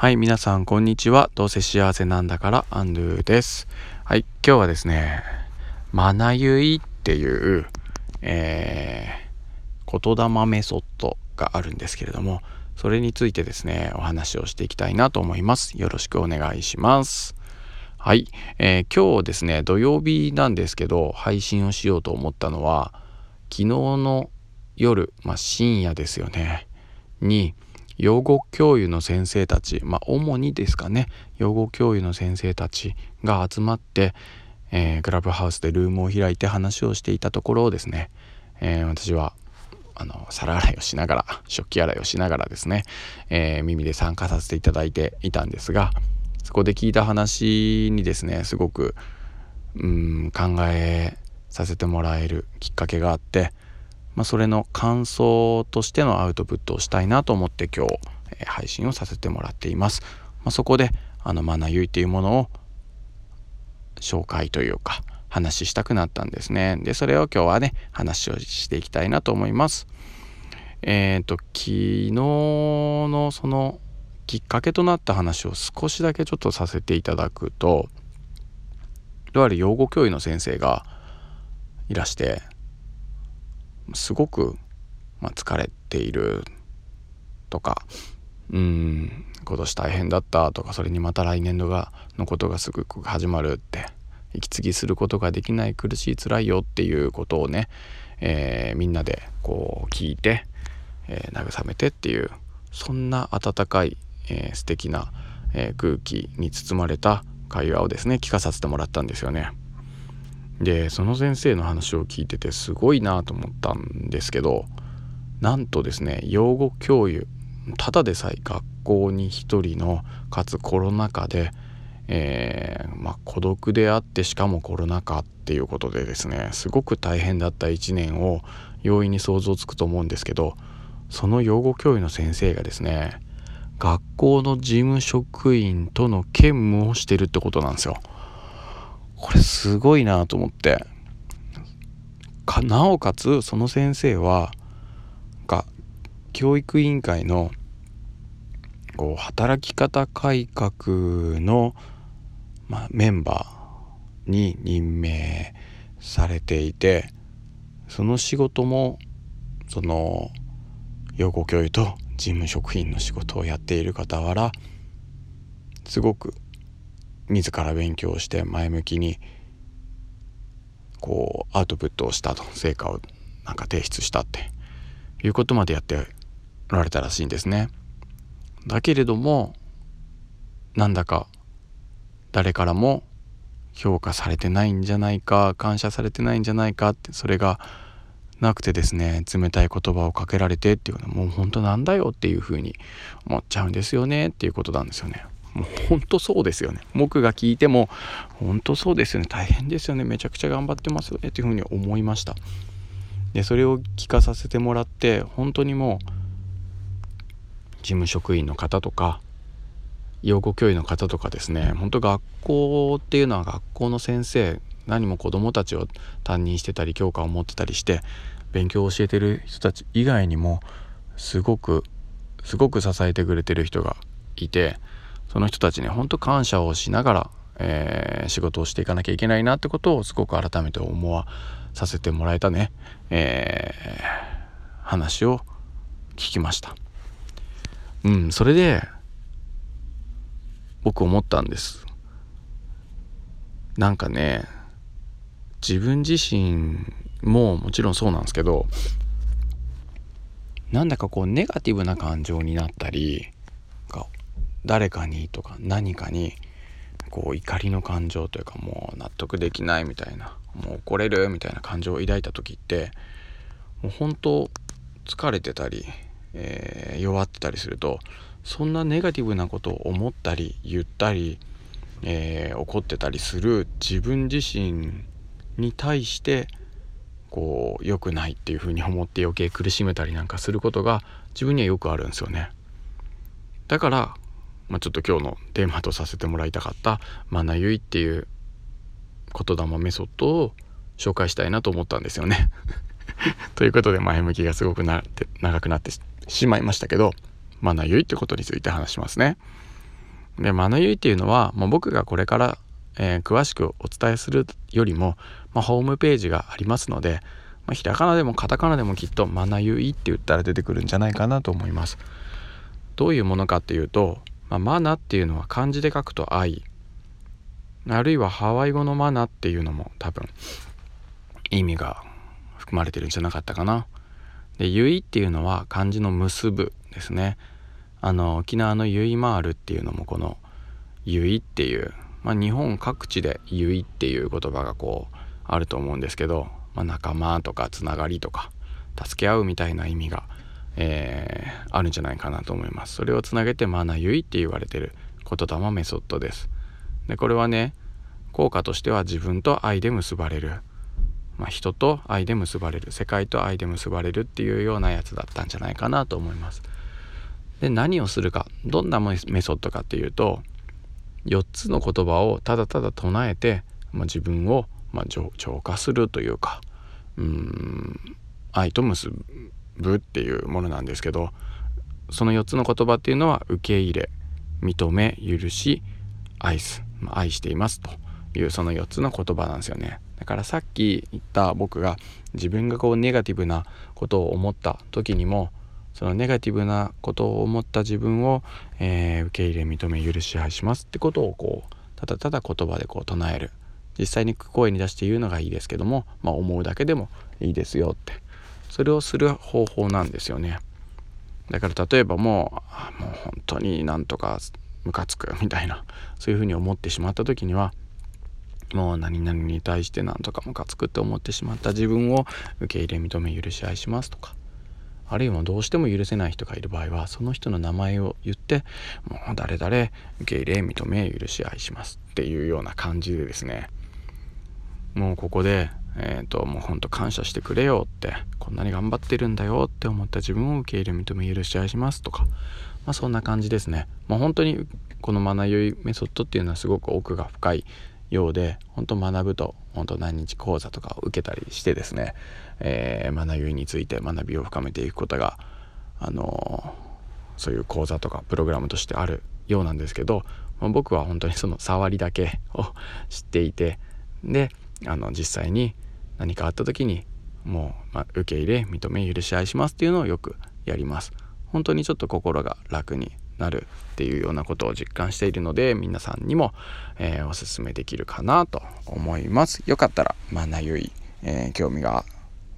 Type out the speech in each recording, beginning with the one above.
はい、皆さん、こんにちは。どうせ幸せなんだから、アンドゥです。はい、今日はですね、マナユイっていう、えー、言霊メソッドがあるんですけれども、それについてですね、お話をしていきたいなと思います。よろしくお願いします。はい、えー、今日ですね、土曜日なんですけど、配信をしようと思ったのは、昨日の夜、まあ、深夜ですよね、に、養護教諭の先生たち、まあ、主にですかね養護教諭の先生たちが集まって、えー、クラブハウスでルームを開いて話をしていたところをですね、えー、私はあの皿洗いをしながら食器洗いをしながらですね、えー、耳で参加させていただいていたんですがそこで聞いた話にですねすごくうん考えさせてもらえるきっかけがあってまあ、それの感想としてのアウトプットをしたいなと思って今日、えー、配信をさせてもらっています。まあ、そこであのマナユイっていうものを紹介というか話したくなったんですね。でそれを今日はね話をしていきたいなと思います。えっ、ー、と昨日のそのきっかけとなった話を少しだけちょっとさせていただくととある養護教諭の先生がいらしてすごく、まあ、疲れているとかうん今年大変だったとかそれにまた来年度がのことがすぐ始まるって息継ぎすることができない苦しい辛いよっていうことをね、えー、みんなでこう聞いて、えー、慰めてっていうそんな温かい、えー、素敵な、えー、空気に包まれた会話をですね聞かさせてもらったんですよね。でその先生の話を聞いててすごいなと思ったんですけどなんとですね養護教諭ただでさえ学校に1人のかつコロナ禍で、えー、まあ、孤独であってしかもコロナ禍っていうことでですねすごく大変だった1年を容易に想像つくと思うんですけどその養護教諭の先生がですね学校の事務職員との兼務をしてるってことなんですよ。これすごいなと思って。かなおかつその先生はが教育委員会のこう働き方改革の、まあ、メンバーに任命されていてその仕事もその養護教諭と事務職員の仕事をやっている傍らすごく自ら勉強して前向きにこうアウトプットをしたと成果をなんか提出したっていうことまでやっておられたらしいんですね。だけれどもなんだか誰からも評価されてないんじゃないか感謝されてないんじゃないかってそれがなくてですね冷たい言葉をかけられてっていうのはもう本当なんだよっていうふうに思っちゃうんですよねっていうことなんですよね。もう本当そうですよね。僕が聞いても本当そうですよね。大変ですよね。めちゃくちゃ頑張ってます。よねっていうふうに思いました。でそれを聞かさせてもらって本当にもう事務職員の方とか養護教諭の方とかですね。本当学校っていうのは学校の先生何も子どもたちを担任してたり教科を持ってたりして勉強を教えてる人たち以外にもすごくすごく支えてくれてる人がいてその人たちに本当感謝をしながら、えー、仕事をしていかなきゃいけないなってことをすごく改めて思わさせてもらえたね、えー、話を聞きました。うん、それで僕思ったんです。なんかね自分自身ももちろんそうなんですけどなんだかこうネガティブな感情になったり誰かにとか何かにこう怒りの感情というかもう納得できないみたいなもう怒れるみたいな感情を抱いた時ってもう本当疲れてたり、えー、弱ってたりするとそんなネガティブなことを思ったり言ったり、えー、怒ってたりする自分自身に対してこう良くないっていうふうに思って余計苦しめたりなんかすることが自分にはよくあるんですよね。だからまあ、ちょっと今日のテーマとさせてもらいたかった「マナユイ」っていう言霊メソッドを紹介したいなと思ったんですよね。ということで前向きがすごくなって長くなってしまいましたけど「マナユイ」ってことについて話しますね。でマナユイっていうのは、まあ、僕がこれから、えー、詳しくお伝えするよりも、まあ、ホームページがありますので、まあ、ひらがなでもカタカナでもきっとマナユイって言ったら出てくるんじゃないかなと思います。どういうものかっていうと、まあ、マナっていうのは漢字で書くと愛あるいはハワイ語のマナっていうのも多分意味が含まれてるんじゃなかったかな。で、ユイっていうのは漢字の結ぶですね。あの沖縄のユイマールっていうのもこのユイっていう、まあ、日本各地でユイっていう言葉がこうあると思うんですけど、まあ、仲間とかつながりとか助け合うみたいな意味が、えー、あるんじゃないかなと思います。それをつなげてマナユイって言われてる言霊メソッドです。でこれはね効果としては自分と愛で結ばれる、まあ、人と愛で結ばれる世界と愛で結ばれるっていうようなやつだったんじゃないかなと思います。で何をするかどんなメソッドかっていうと4つの言葉をただただ唱えて、まあ、自分を、まあ、浄化するというかうん愛と結ぶっていうものなんですけどその4つの言葉っていうのは受け入れ認め許し愛す、愛していますというその4つの言葉なんですよね。だからさっき言った僕が自分がこうネガティブなことを思った時にもそのネガティブなことを思った自分を、えー、受け入れ認め許し愛しますってことをこうただただ言葉でこう唱える。実際に声に出して言うのがいいですけども、まあ、思うだけでもいいですよって。それをする方法なんですよね。だから例えばもうもう本当になんとかムカつくみたいなそういうふうに思ってしまった時にはもう何々に対して何とかムカつくって思ってしまった自分を受け入れ認め許し愛しますとかあるいはどうしても許せない人がいる場合はその人の名前を言ってもう誰々受け入れ認め許し愛しますっていうような感じでですねもうここでえっ、ー、ともうほんと感謝してくれよってこんなに頑張ってるんだよって思った自分を受け入れ認め許し愛しますとかまあそんな感じですね。もう本当にこの学びメソッドっていうのはすごく奥が深いようで本当学ぶと本当何日講座とかを受けたりしてですね、えー、学びについて学びを深めていくことがあのー、そういう講座とかプログラムとしてあるようなんですけど、まあ、僕は本当にその触りだけを知っていてであの実際に何かあった時にもう、ま、受け入れ認め許し合いしますっていうのをよくやります。本当にちょっと心が楽になるっていうようなことを実感しているので皆さんにも、えー、おすすめできるかなと思います。よかったらまあなゆい、えー、興味が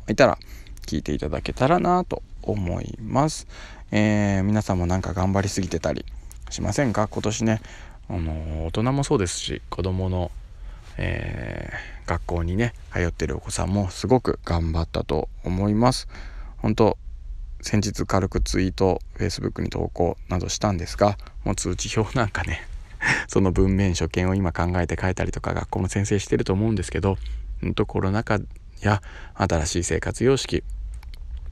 いたら聞いていただけたらなと思います、えー、皆さんもなんか頑張りすぎてたりしませんか？今年ね。あの大人もそうですし子供のえー、学校にね通ってるお子さんもすごく頑張ったと思います。本当先日軽くツイート Facebook に投稿などしたんですがもう通知表なんかね その文面所見を今考えて書いたりとか学校の先生してると思うんですけどんとコロナ禍や新しい生活様式、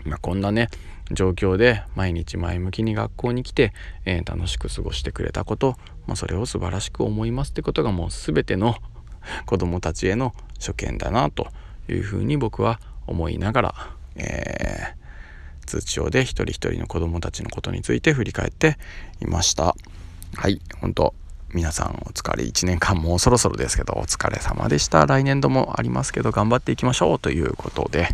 まあ、こんなね状況で毎日前向きに学校に来て、えー、楽しく過ごしてくれたこと、まあ、それを素晴らしく思いますってことがもう全ての 子どもたちへの所見だなというふうに僕は思いながら、えー、通知表で一人一人の子どもたちのことについて振り返っていました。はい本当皆さんお疲れ。1年間もうそろそろですけどお疲れ様でした。来年度もありますけど頑張っていきましょうということで。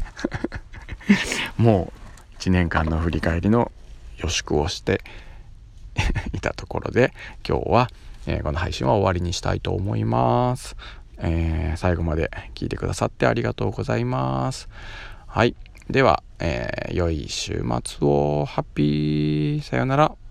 もう1年間の振り返りの予祝をしていたところで今日はえー、この配信は終わりにしたいと思います。えー、最後まで聞いてくださってありがとうございます。はい。では、えー、良い週末を。ハッピー。さよなら。